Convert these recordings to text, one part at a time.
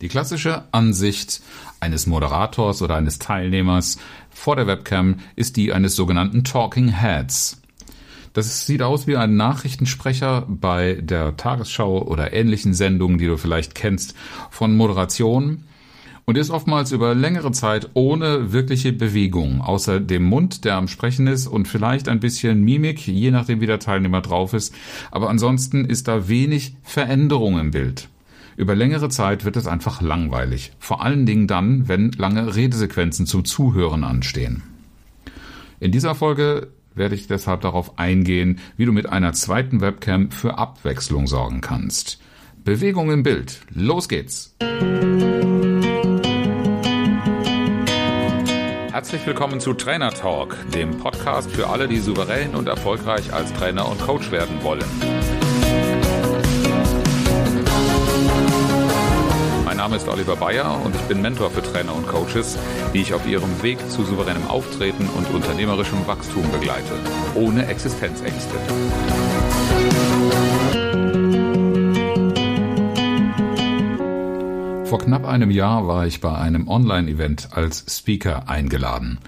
Die klassische Ansicht eines Moderators oder eines Teilnehmers vor der Webcam ist die eines sogenannten Talking Heads. Das sieht aus wie ein Nachrichtensprecher bei der Tagesschau oder ähnlichen Sendungen, die du vielleicht kennst, von Moderation und ist oftmals über längere Zeit ohne wirkliche Bewegung, außer dem Mund, der am Sprechen ist und vielleicht ein bisschen Mimik, je nachdem wie der Teilnehmer drauf ist. Aber ansonsten ist da wenig Veränderung im Bild. Über längere Zeit wird es einfach langweilig. Vor allen Dingen dann, wenn lange Redesequenzen zum Zuhören anstehen. In dieser Folge werde ich deshalb darauf eingehen, wie du mit einer zweiten Webcam für Abwechslung sorgen kannst. Bewegung im Bild. Los geht's! Herzlich willkommen zu Trainer Talk, dem Podcast für alle, die souverän und erfolgreich als Trainer und Coach werden wollen. Name ist Oliver Bayer und ich bin Mentor für Trainer und Coaches, die ich auf ihrem Weg zu souveränem Auftreten und unternehmerischem Wachstum begleite, ohne Existenzängste. Vor knapp einem Jahr war ich bei einem Online-Event als Speaker eingeladen.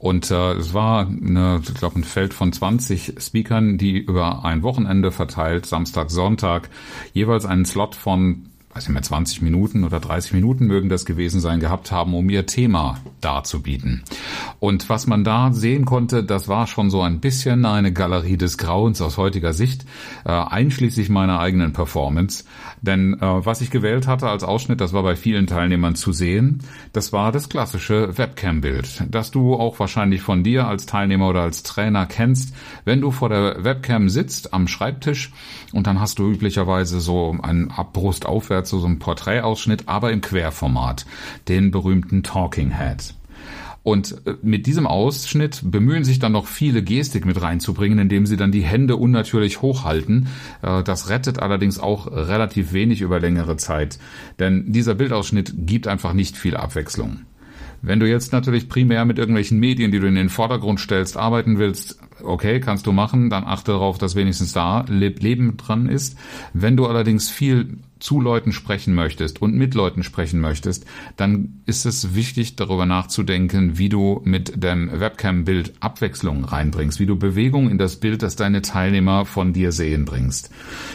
Und äh, es war, eine, ich glaube, ein Feld von 20 Speakern, die über ein Wochenende verteilt, Samstag, Sonntag, jeweils einen Slot von weiß nicht mehr, 20 Minuten oder 30 Minuten mögen das gewesen sein, gehabt haben, um ihr Thema darzubieten. Und was man da sehen konnte, das war schon so ein bisschen eine Galerie des Grauens aus heutiger Sicht, äh, einschließlich meiner eigenen Performance. Denn äh, was ich gewählt hatte als Ausschnitt, das war bei vielen Teilnehmern zu sehen, das war das klassische Webcam-Bild, das du auch wahrscheinlich von dir als Teilnehmer oder als Trainer kennst, wenn du vor der Webcam sitzt am Schreibtisch und dann hast du üblicherweise so einen Abbrust aufwärts dazu so ein Porträtausschnitt, aber im Querformat, den berühmten Talking Head. Und äh, mit diesem Ausschnitt bemühen sich dann noch viele Gestik mit reinzubringen, indem sie dann die Hände unnatürlich hochhalten. Äh, das rettet allerdings auch relativ wenig über längere Zeit, denn dieser Bildausschnitt gibt einfach nicht viel Abwechslung. Wenn du jetzt natürlich primär mit irgendwelchen Medien, die du in den Vordergrund stellst, arbeiten willst, okay, kannst du machen, dann achte darauf, dass wenigstens da Leben dran ist. Wenn du allerdings viel zu Leuten sprechen möchtest und mit Leuten sprechen möchtest, dann ist es wichtig, darüber nachzudenken, wie du mit dem Webcam-Bild Abwechslung reinbringst, wie du Bewegung in das Bild, das deine Teilnehmer von dir sehen bringst,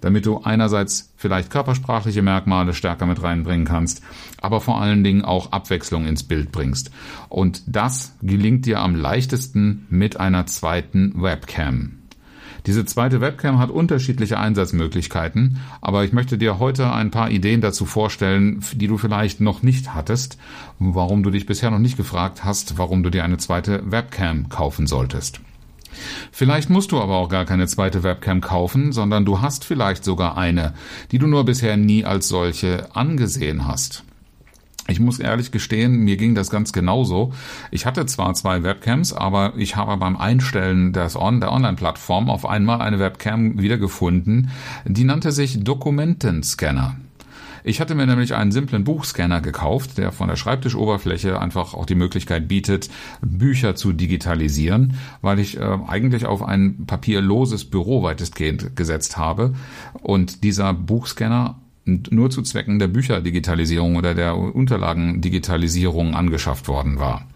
damit du einerseits vielleicht körpersprachliche Merkmale stärker mit reinbringen kannst, aber vor allen Dingen auch Abwechslung ins Bild bringst. Und das gelingt dir am leichtesten mit einer zweiten Webcam. Diese zweite Webcam hat unterschiedliche Einsatzmöglichkeiten, aber ich möchte dir heute ein paar Ideen dazu vorstellen, die du vielleicht noch nicht hattest, warum du dich bisher noch nicht gefragt hast, warum du dir eine zweite Webcam kaufen solltest. Vielleicht musst du aber auch gar keine zweite Webcam kaufen, sondern du hast vielleicht sogar eine, die du nur bisher nie als solche angesehen hast. Ich muss ehrlich gestehen, mir ging das ganz genauso. Ich hatte zwar zwei Webcams, aber ich habe beim Einstellen des On der Online-Plattform auf einmal eine Webcam wiedergefunden, die nannte sich Dokumentenscanner. Ich hatte mir nämlich einen simplen Buchscanner gekauft, der von der Schreibtischoberfläche einfach auch die Möglichkeit bietet, Bücher zu digitalisieren, weil ich äh, eigentlich auf ein papierloses Büro weitestgehend gesetzt habe und dieser Buchscanner nur zu Zwecken der Bücherdigitalisierung oder der Unterlagendigitalisierung angeschafft worden war.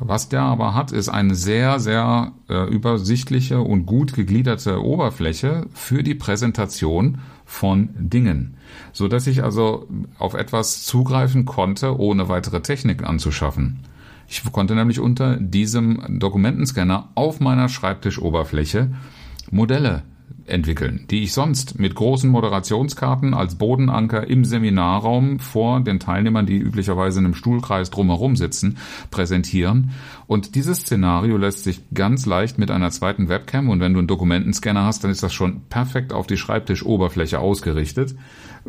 Was der aber hat, ist eine sehr, sehr äh, übersichtliche und gut gegliederte Oberfläche für die Präsentation von Dingen, so dass ich also auf etwas zugreifen konnte, ohne weitere Technik anzuschaffen. Ich konnte nämlich unter diesem Dokumentenscanner auf meiner Schreibtischoberfläche Modelle entwickeln, die ich sonst mit großen Moderationskarten als Bodenanker im Seminarraum vor den Teilnehmern, die üblicherweise in einem Stuhlkreis drumherum sitzen, präsentieren. Und dieses Szenario lässt sich ganz leicht mit einer zweiten Webcam und wenn du einen Dokumentenscanner hast, dann ist das schon perfekt auf die Schreibtischoberfläche ausgerichtet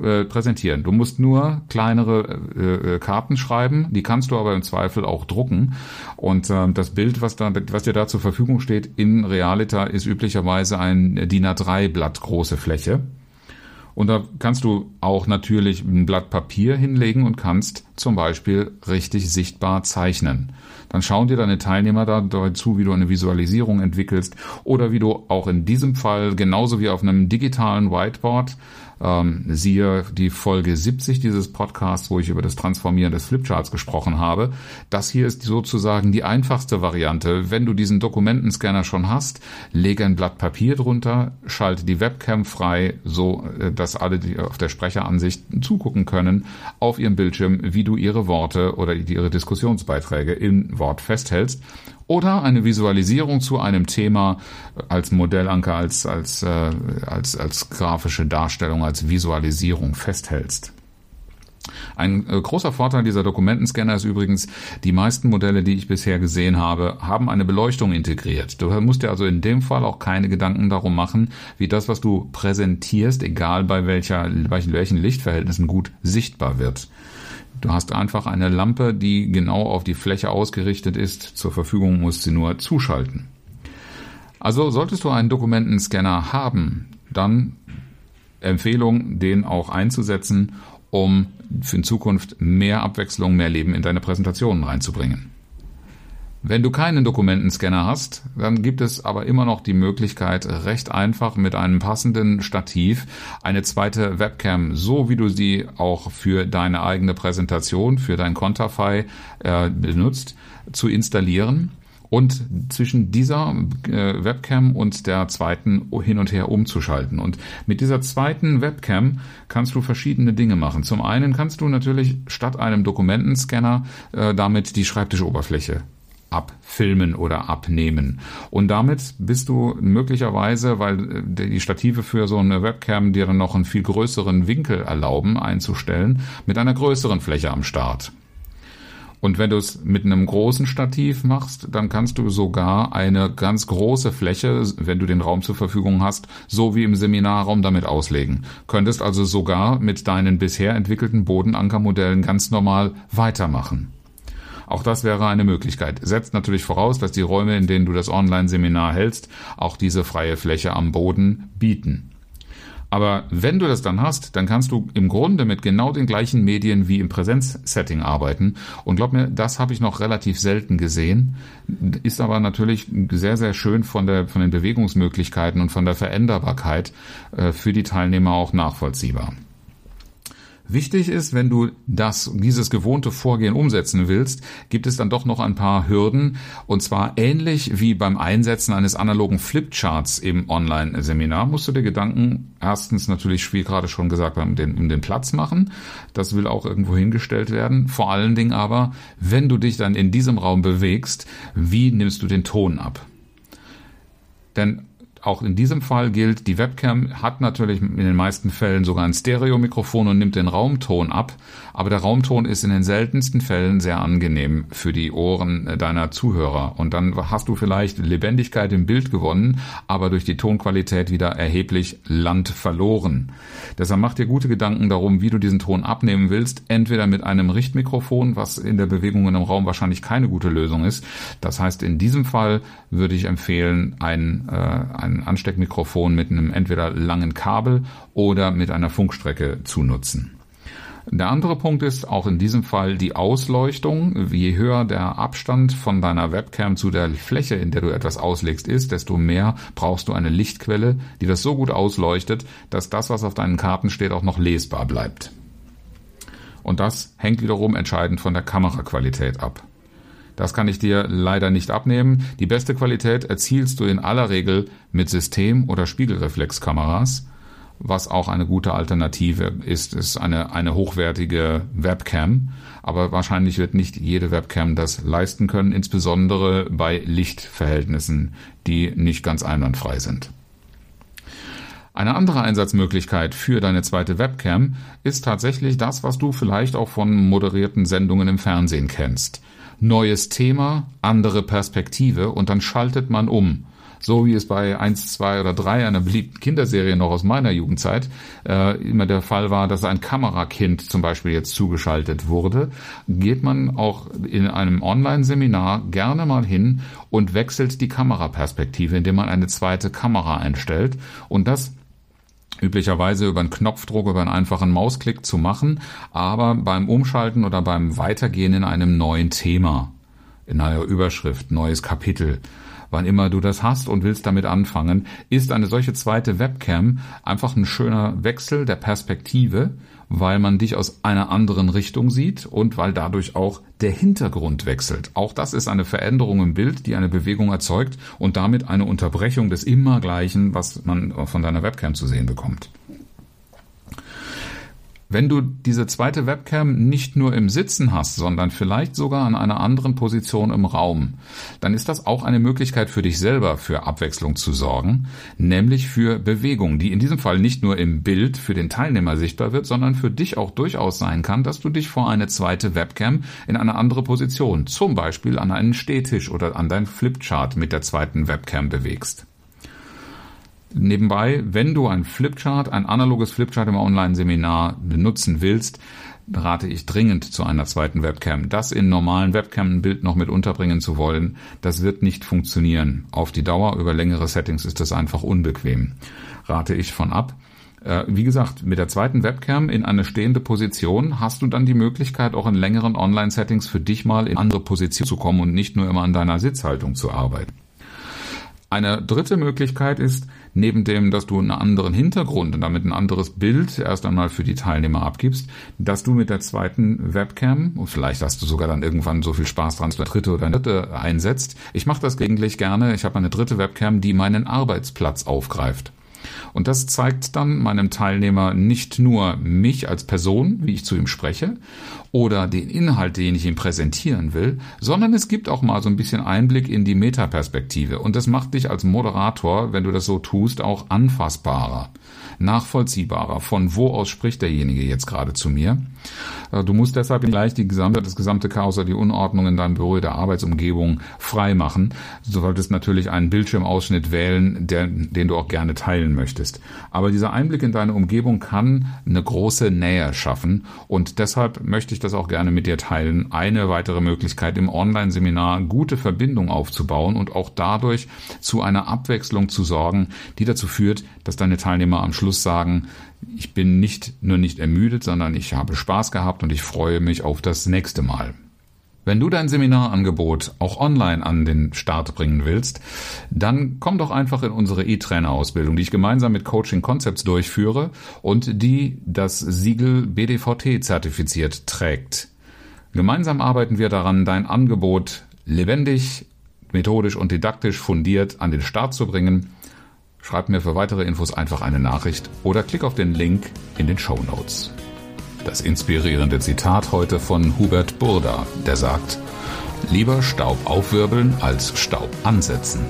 äh, präsentieren. Du musst nur kleinere äh, äh, Karten schreiben, die kannst du aber im Zweifel auch drucken. Und äh, das Bild, was, da, was dir da zur Verfügung steht in Realita, ist üblicherweise ein DIN A3-Blatt große Fläche. Und da kannst du auch natürlich ein Blatt Papier hinlegen und kannst zum Beispiel richtig sichtbar zeichnen. Dann schauen dir deine Teilnehmer da zu, wie du eine Visualisierung entwickelst oder wie du auch in diesem Fall genauso wie auf einem digitalen Whiteboard ähm, siehe die Folge 70 dieses Podcasts, wo ich über das Transformieren des Flipcharts gesprochen habe. Das hier ist sozusagen die einfachste Variante. Wenn du diesen Dokumentenscanner schon hast, lege ein Blatt Papier drunter, schalte die Webcam frei, so äh, dass alle, die auf der Sprecheransicht zugucken können, auf ihrem Bildschirm, wie du ihre Worte oder ihre Diskussionsbeiträge im Wort festhältst oder eine Visualisierung zu einem Thema als Modellanker, als, als, äh, als, als grafische Darstellung, als Visualisierung festhältst. Ein äh, großer Vorteil dieser Dokumentenscanner ist übrigens, die meisten Modelle, die ich bisher gesehen habe, haben eine Beleuchtung integriert. Du musst dir also in dem Fall auch keine Gedanken darum machen, wie das, was du präsentierst, egal bei welcher, bei welchen Lichtverhältnissen gut sichtbar wird. Du hast einfach eine Lampe, die genau auf die Fläche ausgerichtet ist. Zur Verfügung musst sie nur zuschalten. Also solltest du einen Dokumentenscanner haben, dann Empfehlung, den auch einzusetzen, um in Zukunft mehr Abwechslung, mehr Leben in deine Präsentationen reinzubringen. Wenn du keinen Dokumentenscanner hast, dann gibt es aber immer noch die Möglichkeit, recht einfach mit einem passenden Stativ eine zweite Webcam, so wie du sie auch für deine eigene Präsentation, für dein Konterfei äh, benutzt, zu installieren und zwischen dieser äh, Webcam und der zweiten hin und her umzuschalten. Und mit dieser zweiten Webcam kannst du verschiedene Dinge machen. Zum einen kannst du natürlich statt einem Dokumentenscanner äh, damit die Schreibtischoberfläche abfilmen oder abnehmen. Und damit bist du möglicherweise, weil äh, die Stative für so eine Webcam dir dann noch einen viel größeren Winkel erlauben einzustellen, mit einer größeren Fläche am Start. Und wenn du es mit einem großen Stativ machst, dann kannst du sogar eine ganz große Fläche, wenn du den Raum zur Verfügung hast, so wie im Seminarraum damit auslegen. Könntest also sogar mit deinen bisher entwickelten Bodenankermodellen ganz normal weitermachen. Auch das wäre eine Möglichkeit. Setzt natürlich voraus, dass die Räume, in denen du das Online-Seminar hältst, auch diese freie Fläche am Boden bieten. Aber wenn du das dann hast, dann kannst du im Grunde mit genau den gleichen Medien wie im Präsenzsetting arbeiten. Und glaub mir, das habe ich noch relativ selten gesehen, ist aber natürlich sehr, sehr schön von, der, von den Bewegungsmöglichkeiten und von der Veränderbarkeit äh, für die Teilnehmer auch nachvollziehbar. Wichtig ist, wenn du das, dieses gewohnte Vorgehen umsetzen willst, gibt es dann doch noch ein paar Hürden. Und zwar ähnlich wie beim Einsetzen eines analogen Flipcharts im Online-Seminar musst du dir Gedanken erstens natürlich, wie gerade schon gesagt, um den, um den Platz machen. Das will auch irgendwo hingestellt werden. Vor allen Dingen aber, wenn du dich dann in diesem Raum bewegst, wie nimmst du den Ton ab? Denn auch in diesem Fall gilt, die Webcam hat natürlich in den meisten Fällen sogar ein Stereomikrofon und nimmt den Raumton ab, aber der Raumton ist in den seltensten Fällen sehr angenehm für die Ohren deiner Zuhörer und dann hast du vielleicht Lebendigkeit im Bild gewonnen, aber durch die Tonqualität wieder erheblich Land verloren. Deshalb mach dir gute Gedanken darum, wie du diesen Ton abnehmen willst, entweder mit einem Richtmikrofon, was in der Bewegung in einem Raum wahrscheinlich keine gute Lösung ist. Das heißt, in diesem Fall würde ich empfehlen, ein, äh, ein ein Ansteckmikrofon mit einem entweder langen Kabel oder mit einer Funkstrecke zu nutzen. Der andere Punkt ist auch in diesem Fall die Ausleuchtung. Je höher der Abstand von deiner Webcam zu der Fläche, in der du etwas auslegst, ist, desto mehr brauchst du eine Lichtquelle, die das so gut ausleuchtet, dass das, was auf deinen Karten steht, auch noch lesbar bleibt. Und das hängt wiederum entscheidend von der Kameraqualität ab. Das kann ich dir leider nicht abnehmen. Die beste Qualität erzielst du in aller Regel mit System- oder Spiegelreflexkameras. Was auch eine gute Alternative ist, ist eine, eine hochwertige Webcam. Aber wahrscheinlich wird nicht jede Webcam das leisten können, insbesondere bei Lichtverhältnissen, die nicht ganz einwandfrei sind. Eine andere Einsatzmöglichkeit für deine zweite Webcam ist tatsächlich das, was du vielleicht auch von moderierten Sendungen im Fernsehen kennst neues Thema, andere Perspektive und dann schaltet man um. So wie es bei 1, 2 oder 3 einer beliebten Kinderserie noch aus meiner Jugendzeit äh, immer der Fall war, dass ein Kamerakind zum Beispiel jetzt zugeschaltet wurde, geht man auch in einem Online-Seminar gerne mal hin und wechselt die Kameraperspektive, indem man eine zweite Kamera einstellt. Und das üblicherweise über einen Knopfdruck, über einen einfachen Mausklick zu machen, aber beim Umschalten oder beim Weitergehen in einem neuen Thema, in einer Überschrift, neues Kapitel, wann immer du das hast und willst damit anfangen, ist eine solche zweite Webcam einfach ein schöner Wechsel der Perspektive, weil man dich aus einer anderen Richtung sieht und weil dadurch auch der Hintergrund wechselt. Auch das ist eine Veränderung im Bild, die eine Bewegung erzeugt und damit eine Unterbrechung des Immergleichen, was man von deiner Webcam zu sehen bekommt. Wenn du diese zweite Webcam nicht nur im Sitzen hast, sondern vielleicht sogar an einer anderen Position im Raum, dann ist das auch eine Möglichkeit für dich selber für Abwechslung zu sorgen, nämlich für Bewegung, die in diesem Fall nicht nur im Bild für den Teilnehmer sichtbar wird, sondern für dich auch durchaus sein kann, dass du dich vor eine zweite Webcam in eine andere Position, zum Beispiel an einen Stehtisch oder an dein Flipchart mit der zweiten Webcam bewegst. Nebenbei, wenn du ein Flipchart, ein analoges Flipchart im Online-Seminar benutzen willst, rate ich dringend zu einer zweiten Webcam. Das in normalen Webcam ein Bild noch mit unterbringen zu wollen, das wird nicht funktionieren. Auf die Dauer über längere Settings ist das einfach unbequem. Rate ich von ab. Äh, wie gesagt, mit der zweiten Webcam in eine stehende Position hast du dann die Möglichkeit, auch in längeren Online-Settings für dich mal in andere Position zu kommen und nicht nur immer an deiner Sitzhaltung zu arbeiten. Eine dritte Möglichkeit ist, neben dem, dass du einen anderen Hintergrund und damit ein anderes Bild erst einmal für die Teilnehmer abgibst, dass du mit der zweiten Webcam, und vielleicht hast du sogar dann irgendwann so viel Spaß dran, dass du eine dritte oder eine dritte einsetzt. Ich mache das gelegentlich gerne. Ich habe eine dritte Webcam, die meinen Arbeitsplatz aufgreift. Und das zeigt dann meinem Teilnehmer nicht nur mich als Person, wie ich zu ihm spreche, oder den Inhalt, den ich ihm präsentieren will, sondern es gibt auch mal so ein bisschen Einblick in die Metaperspektive. Und das macht dich als Moderator, wenn du das so tust, auch anfassbarer nachvollziehbarer. Von wo aus spricht derjenige jetzt gerade zu mir? Äh, du musst deshalb gleich die gesamte, das gesamte Chaos oder die Unordnung in deinem Büro, der Arbeitsumgebung frei machen. Du solltest natürlich einen Bildschirmausschnitt wählen, der, den du auch gerne teilen möchtest. Aber dieser Einblick in deine Umgebung kann eine große Nähe schaffen und deshalb möchte ich das auch gerne mit dir teilen. Eine weitere Möglichkeit im Online-Seminar gute Verbindung aufzubauen und auch dadurch zu einer Abwechslung zu sorgen, die dazu führt, dass deine Teilnehmer am Schluss sagen, ich bin nicht nur nicht ermüdet, sondern ich habe Spaß gehabt und ich freue mich auf das nächste Mal. Wenn du dein Seminarangebot auch online an den Start bringen willst, dann komm doch einfach in unsere E-Trainer-Ausbildung, die ich gemeinsam mit Coaching Concepts durchführe und die das Siegel BDVT zertifiziert trägt. Gemeinsam arbeiten wir daran, dein Angebot lebendig, methodisch und didaktisch fundiert an den Start zu bringen Schreib mir für weitere Infos einfach eine Nachricht oder klick auf den Link in den Show Notes. Das inspirierende Zitat heute von Hubert Burda, der sagt, lieber Staub aufwirbeln als Staub ansetzen.